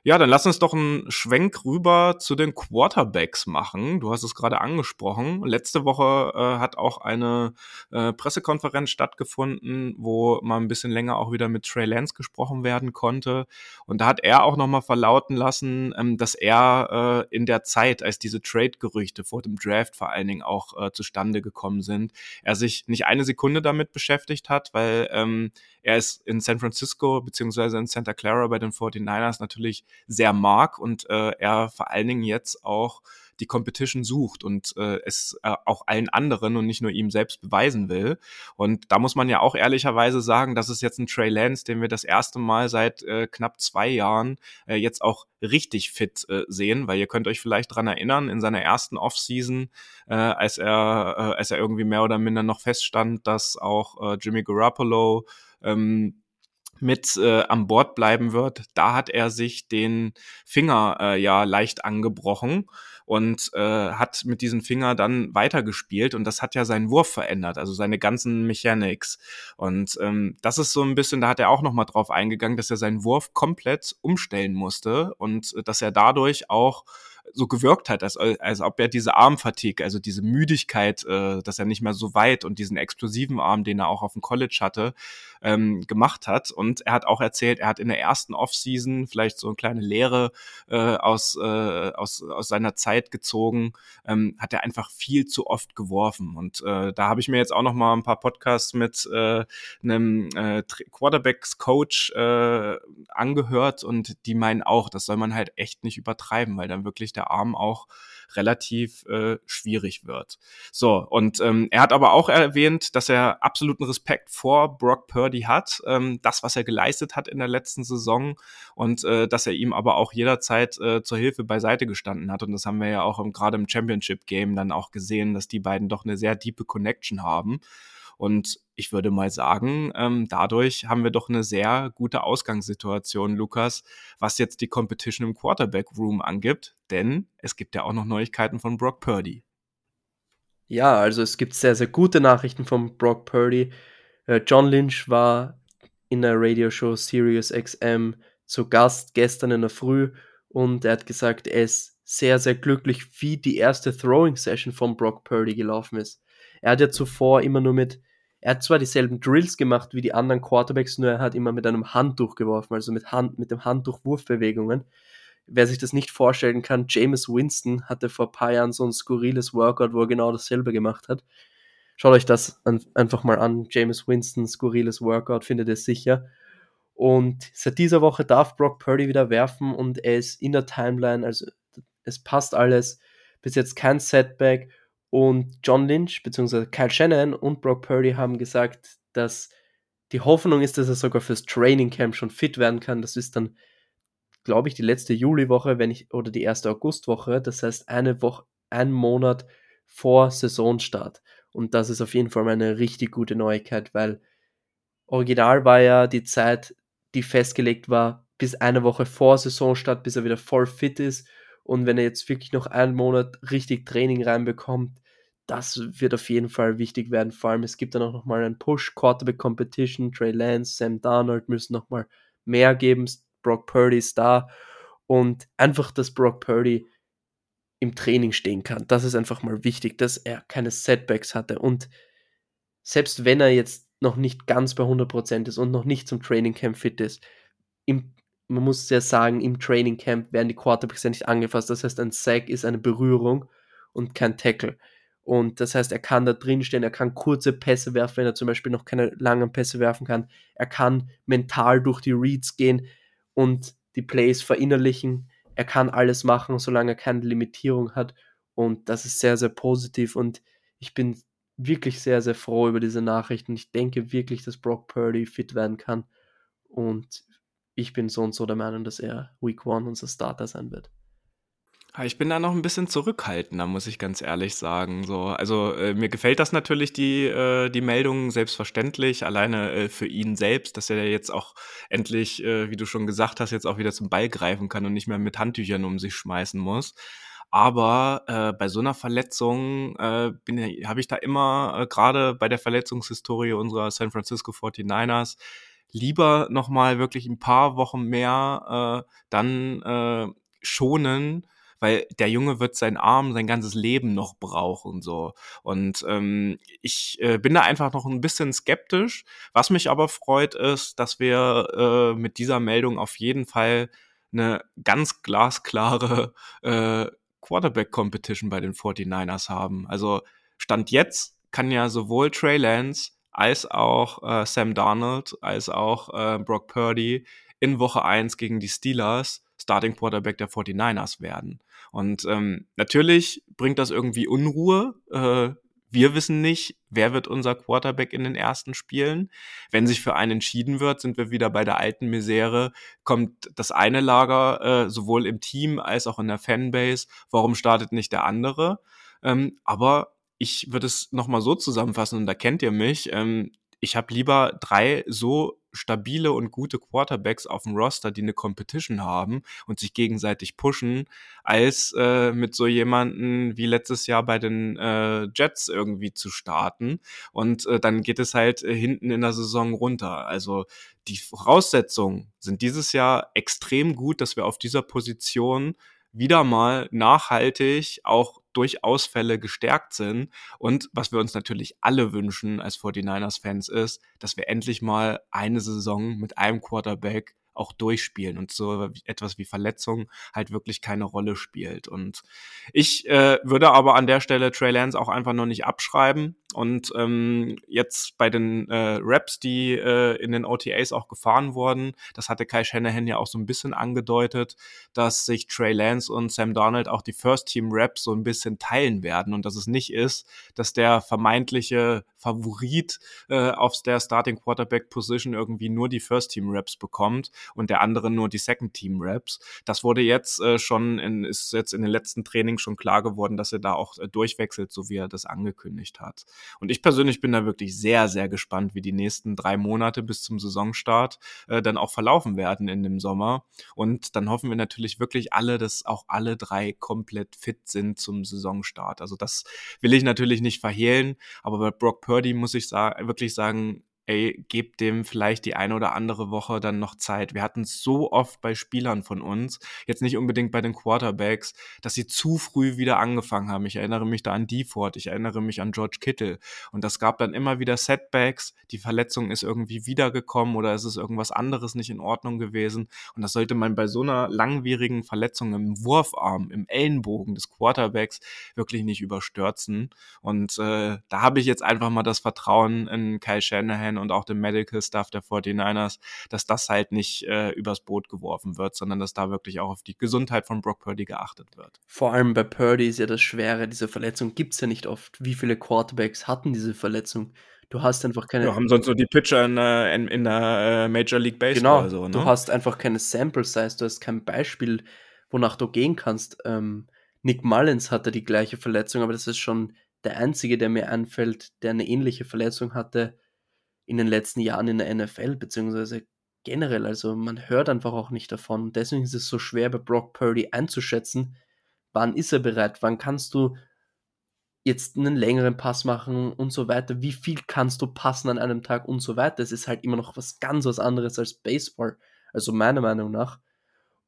Ja, dann lass uns doch einen Schwenk rüber zu den Quarterbacks machen. Du hast es gerade angesprochen. Letzte Woche äh, hat auch eine äh, Pressekonferenz stattgefunden, wo mal ein bisschen länger auch wieder mit Trey Lance gesprochen werden konnte. Und da hat er auch nochmal verlauten lassen, ähm, dass er äh, in der Zeit, als diese Trade-Gerüchte vor dem Draft vor allen Dingen auch äh, zustande gekommen sind, er sich nicht eine Sekunde damit beschäftigt hat, weil ähm, er ist in San Francisco beziehungsweise in Santa Clara bei den 49ers natürlich sehr mag und äh, er vor allen Dingen jetzt auch die Competition sucht und äh, es äh, auch allen anderen und nicht nur ihm selbst beweisen will. Und da muss man ja auch ehrlicherweise sagen, das ist jetzt ein Trey Lance, den wir das erste Mal seit äh, knapp zwei Jahren äh, jetzt auch richtig fit äh, sehen, weil ihr könnt euch vielleicht dran erinnern, in seiner ersten Offseason, äh, als er, äh, als er irgendwie mehr oder minder noch feststand, dass auch äh, Jimmy Garoppolo ähm, mit äh, an Bord bleiben wird, da hat er sich den Finger äh, ja leicht angebrochen und äh, hat mit diesem Finger dann weitergespielt und das hat ja seinen Wurf verändert, also seine ganzen Mechanics. Und ähm, das ist so ein bisschen, da hat er auch nochmal drauf eingegangen, dass er seinen Wurf komplett umstellen musste und äh, dass er dadurch auch so gewirkt hat, als, als ob er diese Armfatigue, also diese Müdigkeit, äh, dass er nicht mehr so weit und diesen explosiven Arm, den er auch auf dem College hatte, ähm, gemacht hat. Und er hat auch erzählt, er hat in der ersten Offseason vielleicht so eine kleine Lehre äh, aus, äh, aus, aus seiner Zeit gezogen, ähm, hat er einfach viel zu oft geworfen. Und äh, da habe ich mir jetzt auch noch mal ein paar Podcasts mit äh, einem äh, Quarterbacks-Coach äh, angehört und die meinen auch, das soll man halt echt nicht übertreiben, weil dann wirklich der Arm auch relativ äh, schwierig wird. So, und ähm, er hat aber auch erwähnt, dass er absoluten Respekt vor Brock Purdy hat, ähm, das, was er geleistet hat in der letzten Saison und äh, dass er ihm aber auch jederzeit äh, zur Hilfe beiseite gestanden hat. Und das haben wir ja auch gerade im Championship-Game dann auch gesehen, dass die beiden doch eine sehr diepe Connection haben. Und ich würde mal sagen, ähm, dadurch haben wir doch eine sehr gute Ausgangssituation, Lukas, was jetzt die Competition im Quarterback Room angibt, denn es gibt ja auch noch Neuigkeiten von Brock Purdy. Ja, also es gibt sehr, sehr gute Nachrichten von Brock Purdy. Äh, John Lynch war in der Radioshow Sirius XM zu Gast gestern in der Früh und er hat gesagt, er ist sehr, sehr glücklich, wie die erste Throwing Session von Brock Purdy gelaufen ist. Er hat ja zuvor immer nur mit, er hat zwar dieselben Drills gemacht wie die anderen Quarterbacks, nur er hat immer mit einem Handtuch geworfen, also mit Hand, mit dem Handtuch Wurfbewegungen. Wer sich das nicht vorstellen kann, James Winston hatte vor ein paar Jahren so ein skurriles Workout, wo er genau dasselbe gemacht hat. Schaut euch das an, einfach mal an. James Winston, skurriles Workout, findet ihr sicher. Und seit dieser Woche darf Brock Purdy wieder werfen und er ist in der Timeline, also es passt alles. Bis jetzt kein Setback und John Lynch bzw. Kyle Shannon und Brock Purdy haben gesagt, dass die Hoffnung ist, dass er sogar fürs Training Camp schon fit werden kann. Das ist dann, glaube ich, die letzte Juliwoche, wenn ich, oder die erste Augustwoche. Das heißt, eine Woche, ein Monat vor Saisonstart. Und das ist auf jeden Fall eine richtig gute Neuigkeit, weil original war ja die Zeit, die festgelegt war, bis eine Woche vor Saisonstart, bis er wieder voll fit ist. Und wenn er jetzt wirklich noch einen Monat richtig Training reinbekommt, das wird auf jeden Fall wichtig werden. Vor allem, es gibt dann auch nochmal einen Push, Quarterback Competition, Trey Lance, Sam Darnold müssen nochmal mehr geben, Brock Purdy ist da und einfach, dass Brock Purdy im Training stehen kann. Das ist einfach mal wichtig, dass er keine Setbacks hatte und selbst wenn er jetzt noch nicht ganz bei 100% ist und noch nicht zum Training Camp fit ist, im, man muss ja sagen, im Training Camp werden die Quarterbacks ja nicht angefasst. Das heißt, ein Sack ist eine Berührung und kein Tackle. Und das heißt, er kann da drin stehen, er kann kurze Pässe werfen, wenn er zum Beispiel noch keine langen Pässe werfen kann. Er kann mental durch die Reads gehen und die Plays verinnerlichen. Er kann alles machen, solange er keine Limitierung hat. Und das ist sehr, sehr positiv. Und ich bin wirklich sehr, sehr froh über diese Nachrichten. Ich denke wirklich, dass Brock Purdy fit werden kann. Und ich bin so und so der Meinung, dass er Week One unser Starter sein wird. Ich bin da noch ein bisschen zurückhaltender, muss ich ganz ehrlich sagen. So, also äh, mir gefällt das natürlich die äh, die Meldung selbstverständlich, alleine äh, für ihn selbst, dass er jetzt auch endlich, äh, wie du schon gesagt hast, jetzt auch wieder zum Ball greifen kann und nicht mehr mit Handtüchern um sich schmeißen muss. Aber äh, bei so einer Verletzung äh, habe ich da immer äh, gerade bei der Verletzungshistorie unserer San Francisco 49ers lieber noch mal wirklich ein paar Wochen mehr äh, dann äh, schonen weil der Junge wird seinen Arm sein ganzes Leben noch brauchen so und ähm, ich äh, bin da einfach noch ein bisschen skeptisch. Was mich aber freut ist, dass wir äh, mit dieser Meldung auf jeden Fall eine ganz glasklare äh, Quarterback-Competition bei den 49ers haben. Also Stand jetzt kann ja sowohl Trey Lance als auch äh, Sam Darnold, als auch äh, Brock Purdy in Woche 1 gegen die Steelers Starting Quarterback der 49ers werden. Und ähm, natürlich bringt das irgendwie Unruhe. Äh, wir wissen nicht, wer wird unser Quarterback in den ersten Spielen. Wenn sich für einen entschieden wird, sind wir wieder bei der alten Misere. Kommt das eine Lager äh, sowohl im Team als auch in der Fanbase. Warum startet nicht der andere? Ähm, aber ich würde es nochmal so zusammenfassen, und da kennt ihr mich. Ähm, ich habe lieber drei so stabile und gute Quarterbacks auf dem Roster, die eine Competition haben und sich gegenseitig pushen, als äh, mit so jemanden wie letztes Jahr bei den äh, Jets irgendwie zu starten. Und äh, dann geht es halt äh, hinten in der Saison runter. Also die Voraussetzungen sind dieses Jahr extrem gut, dass wir auf dieser Position wieder mal nachhaltig auch durch Ausfälle gestärkt sind. Und was wir uns natürlich alle wünschen als 49ers-Fans ist, dass wir endlich mal eine Saison mit einem Quarterback auch durchspielen und so etwas wie Verletzung halt wirklich keine Rolle spielt. Und ich äh, würde aber an der Stelle Trey Lance auch einfach noch nicht abschreiben. Und ähm, jetzt bei den äh, Raps, die äh, in den OTAs auch gefahren wurden, das hatte Kai Shanahan ja auch so ein bisschen angedeutet, dass sich Trey Lance und Sam Darnold auch die First Team Raps so ein bisschen teilen werden und dass es nicht ist, dass der vermeintliche Favorit äh, auf der Starting Quarterback Position irgendwie nur die First Team Raps bekommt und der andere nur die Second Team Raps. Das wurde jetzt äh, schon in, ist jetzt in den letzten Trainings schon klar geworden, dass er da auch äh, durchwechselt, so wie er das angekündigt hat. Und ich persönlich bin da wirklich sehr, sehr gespannt, wie die nächsten drei Monate bis zum Saisonstart äh, dann auch verlaufen werden in dem Sommer. Und dann hoffen wir natürlich wirklich alle, dass auch alle drei komplett fit sind zum Saisonstart. Also das will ich natürlich nicht verhehlen, aber bei Brock Purdy muss ich sa wirklich sagen, ey, gebt dem vielleicht die eine oder andere Woche dann noch Zeit. Wir hatten es so oft bei Spielern von uns, jetzt nicht unbedingt bei den Quarterbacks, dass sie zu früh wieder angefangen haben. Ich erinnere mich da an Default, ich erinnere mich an George Kittle. Und das gab dann immer wieder Setbacks. Die Verletzung ist irgendwie wiedergekommen oder ist es irgendwas anderes nicht in Ordnung gewesen. Und das sollte man bei so einer langwierigen Verletzung im Wurfarm, im Ellenbogen des Quarterbacks wirklich nicht überstürzen. Und äh, da habe ich jetzt einfach mal das Vertrauen in Kyle Shanahan Ryan und auch dem Medical Staff der 49ers, dass das halt nicht äh, übers Boot geworfen wird, sondern dass da wirklich auch auf die Gesundheit von Brock Purdy geachtet wird. Vor allem bei Purdy ist ja das Schwere, diese Verletzung gibt es ja nicht oft. Wie viele Quarterbacks hatten diese Verletzung? Du hast einfach keine. Ja, haben sonst nur die Pitcher in, äh, in, in der äh, Major League Baseball. Genau, so, ne? du hast einfach keine Sample Size, du hast kein Beispiel, wonach du gehen kannst. Ähm, Nick Mullins hatte die gleiche Verletzung, aber das ist schon der einzige, der mir einfällt, der eine ähnliche Verletzung hatte in den letzten Jahren in der NFL, beziehungsweise generell. Also man hört einfach auch nicht davon. Deswegen ist es so schwer bei Brock Purdy einzuschätzen, wann ist er bereit, wann kannst du jetzt einen längeren Pass machen und so weiter, wie viel kannst du passen an einem Tag und so weiter. Es ist halt immer noch was ganz was anderes als Baseball, also meiner Meinung nach.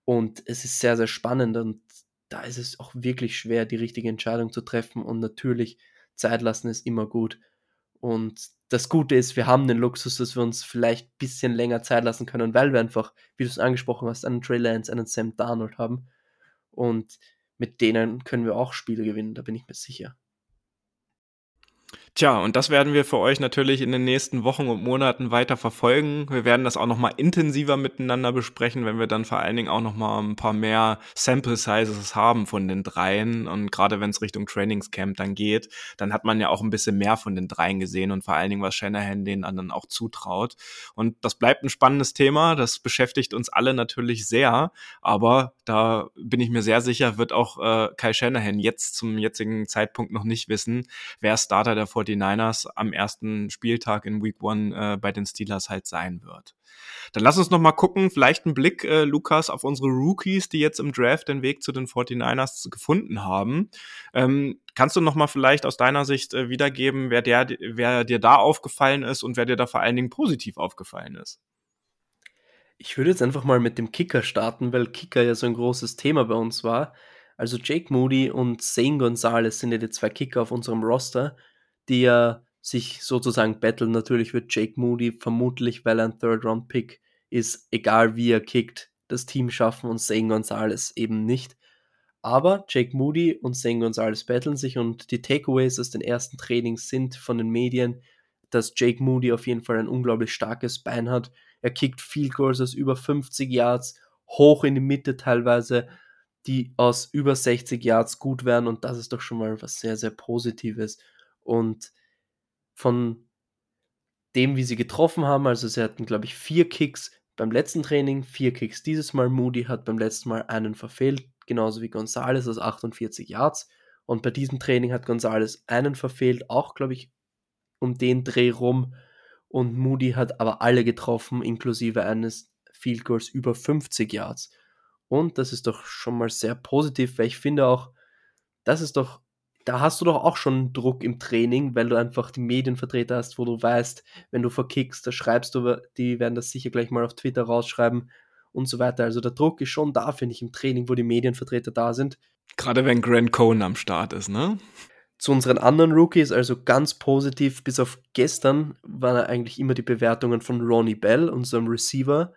Und es ist sehr, sehr spannend und da ist es auch wirklich schwer, die richtige Entscheidung zu treffen und natürlich Zeit lassen ist immer gut. Und das Gute ist, wir haben den Luxus, dass wir uns vielleicht ein bisschen länger Zeit lassen können, weil wir einfach, wie du es angesprochen hast, einen Trey Lance, einen Sam Darnold haben. Und mit denen können wir auch Spiele gewinnen, da bin ich mir sicher. Tja, und das werden wir für euch natürlich in den nächsten Wochen und Monaten weiter verfolgen. Wir werden das auch noch mal intensiver miteinander besprechen, wenn wir dann vor allen Dingen auch noch mal ein paar mehr Sample Sizes haben von den dreien. Und gerade wenn es Richtung Trainingscamp dann geht, dann hat man ja auch ein bisschen mehr von den dreien gesehen und vor allen Dingen, was Shanahan den anderen auch zutraut. Und das bleibt ein spannendes Thema. Das beschäftigt uns alle natürlich sehr. Aber da bin ich mir sehr sicher, wird auch äh, Kai Shanahan jetzt zum jetzigen Zeitpunkt noch nicht wissen, wer Starter der 49ers am ersten Spieltag in Week One äh, bei den Steelers halt sein wird. Dann lass uns noch mal gucken, vielleicht einen Blick, äh, Lukas, auf unsere Rookies, die jetzt im Draft den Weg zu den 49ers gefunden haben. Ähm, kannst du noch mal vielleicht aus deiner Sicht äh, wiedergeben, wer, der, wer dir da aufgefallen ist und wer dir da vor allen Dingen positiv aufgefallen ist? Ich würde jetzt einfach mal mit dem Kicker starten, weil Kicker ja so ein großes Thema bei uns war. Also Jake Moody und Zane Gonzalez sind ja die zwei Kicker auf unserem Roster die ja sich sozusagen battlen. Natürlich wird Jake Moody vermutlich, weil er ein Third-Round-Pick ist, egal wie er kickt, das Team schaffen und Zane Gonzalez eben nicht. Aber Jake Moody und Zane Gonzalez battlen sich und die Takeaways aus den ersten Trainings sind von den Medien, dass Jake Moody auf jeden Fall ein unglaublich starkes Bein hat. Er kickt Field Goals aus über 50 Yards, hoch in die Mitte teilweise, die aus über 60 Yards gut wären und das ist doch schon mal was sehr, sehr Positives. Und von dem, wie sie getroffen haben, also sie hatten, glaube ich, vier Kicks beim letzten Training, vier Kicks dieses Mal. Moody hat beim letzten Mal einen verfehlt, genauso wie Gonzales aus 48 Yards. Und bei diesem Training hat Gonzales einen verfehlt, auch, glaube ich, um den Dreh rum. Und Moody hat aber alle getroffen, inklusive eines Field Goals über 50 Yards. Und das ist doch schon mal sehr positiv, weil ich finde auch, das ist doch da hast du doch auch schon Druck im Training, weil du einfach die Medienvertreter hast, wo du weißt, wenn du verkickst, da schreibst du, die werden das sicher gleich mal auf Twitter rausschreiben und so weiter. Also der Druck ist schon da, finde ich, im Training, wo die Medienvertreter da sind. Gerade wenn Grant Cohn am Start ist, ne? Zu unseren anderen Rookies, also ganz positiv, bis auf gestern waren eigentlich immer die Bewertungen von Ronnie Bell, unserem Receiver.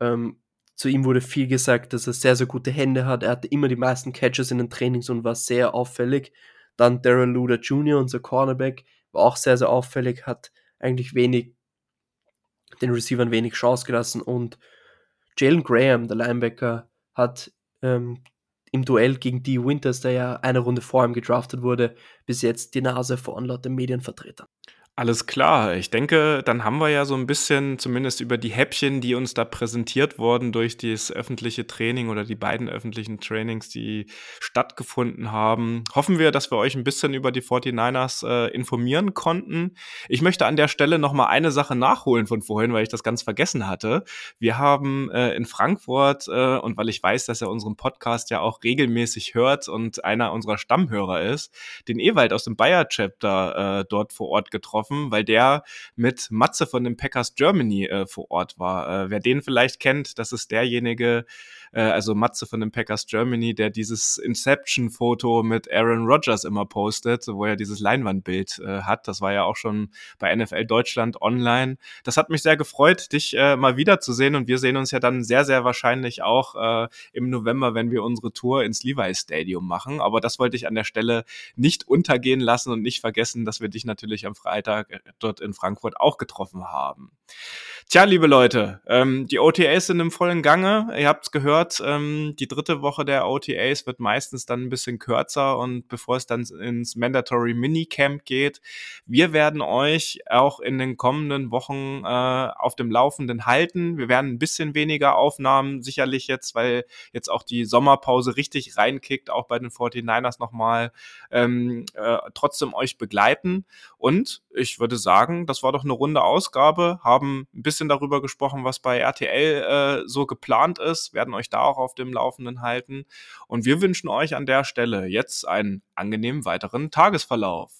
Ähm, zu ihm wurde viel gesagt, dass er sehr, sehr gute Hände hat. Er hatte immer die meisten Catches in den Trainings und war sehr auffällig. Dann Daryl Luder Jr., unser Cornerback, war auch sehr, sehr auffällig, hat eigentlich wenig, den Receivern wenig Chance gelassen. Und Jalen Graham, der Linebacker, hat ähm, im Duell gegen Dee Winters, der ja eine Runde vor ihm gedraftet wurde, bis jetzt die Nase vorn laut den Medienvertretern. Alles klar. Ich denke, dann haben wir ja so ein bisschen zumindest über die Häppchen, die uns da präsentiert wurden durch das öffentliche Training oder die beiden öffentlichen Trainings, die stattgefunden haben. Hoffen wir, dass wir euch ein bisschen über die 49ers äh, informieren konnten. Ich möchte an der Stelle noch mal eine Sache nachholen von vorhin, weil ich das ganz vergessen hatte. Wir haben äh, in Frankfurt äh, und weil ich weiß, dass er unseren Podcast ja auch regelmäßig hört und einer unserer Stammhörer ist, den Ewald aus dem Bayer Chapter äh, dort vor Ort getroffen getroffen, weil der mit Matze von den Packers Germany äh, vor Ort war. Äh, wer den vielleicht kennt, das ist derjenige, äh, also Matze von den Packers Germany, der dieses Inception-Foto mit Aaron Rodgers immer postet, wo er dieses Leinwandbild äh, hat. Das war ja auch schon bei NFL Deutschland online. Das hat mich sehr gefreut, dich äh, mal wiederzusehen und wir sehen uns ja dann sehr, sehr wahrscheinlich auch äh, im November, wenn wir unsere Tour ins Levi Stadium machen. Aber das wollte ich an der Stelle nicht untergehen lassen und nicht vergessen, dass wir dich natürlich am Freitag äh, dort in Frankfurt auch getroffen haben. Tja, liebe Leute, ähm, die OTAs sind im vollen Gange. Ihr habt es gehört, ähm, die dritte Woche der OTAs wird meistens dann ein bisschen kürzer und bevor es dann ins Mandatory Minicamp geht, wir werden euch auch in den kommenden Wochen äh, auf dem Laufenden halten. Wir werden ein bisschen weniger Aufnahmen, sicherlich jetzt, weil jetzt auch die Sommerpause richtig reinkickt, auch bei den 49ers nochmal, ähm, äh, trotzdem euch begleiten. Und ich würde sagen, das war doch eine runde Ausgabe, haben ein bisschen darüber gesprochen, was bei RTL äh, so geplant ist, werden euch da auch auf dem Laufenden halten. Und wir wünschen euch an der Stelle jetzt einen angenehmen weiteren Tagesverlauf.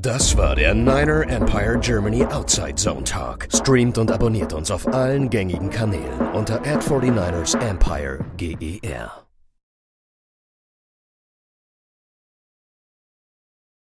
Das war der Niner Empire Germany Outside Zone Talk. Streamt und abonniert uns auf allen gängigen Kanälen unter ad 49 ersempire GER.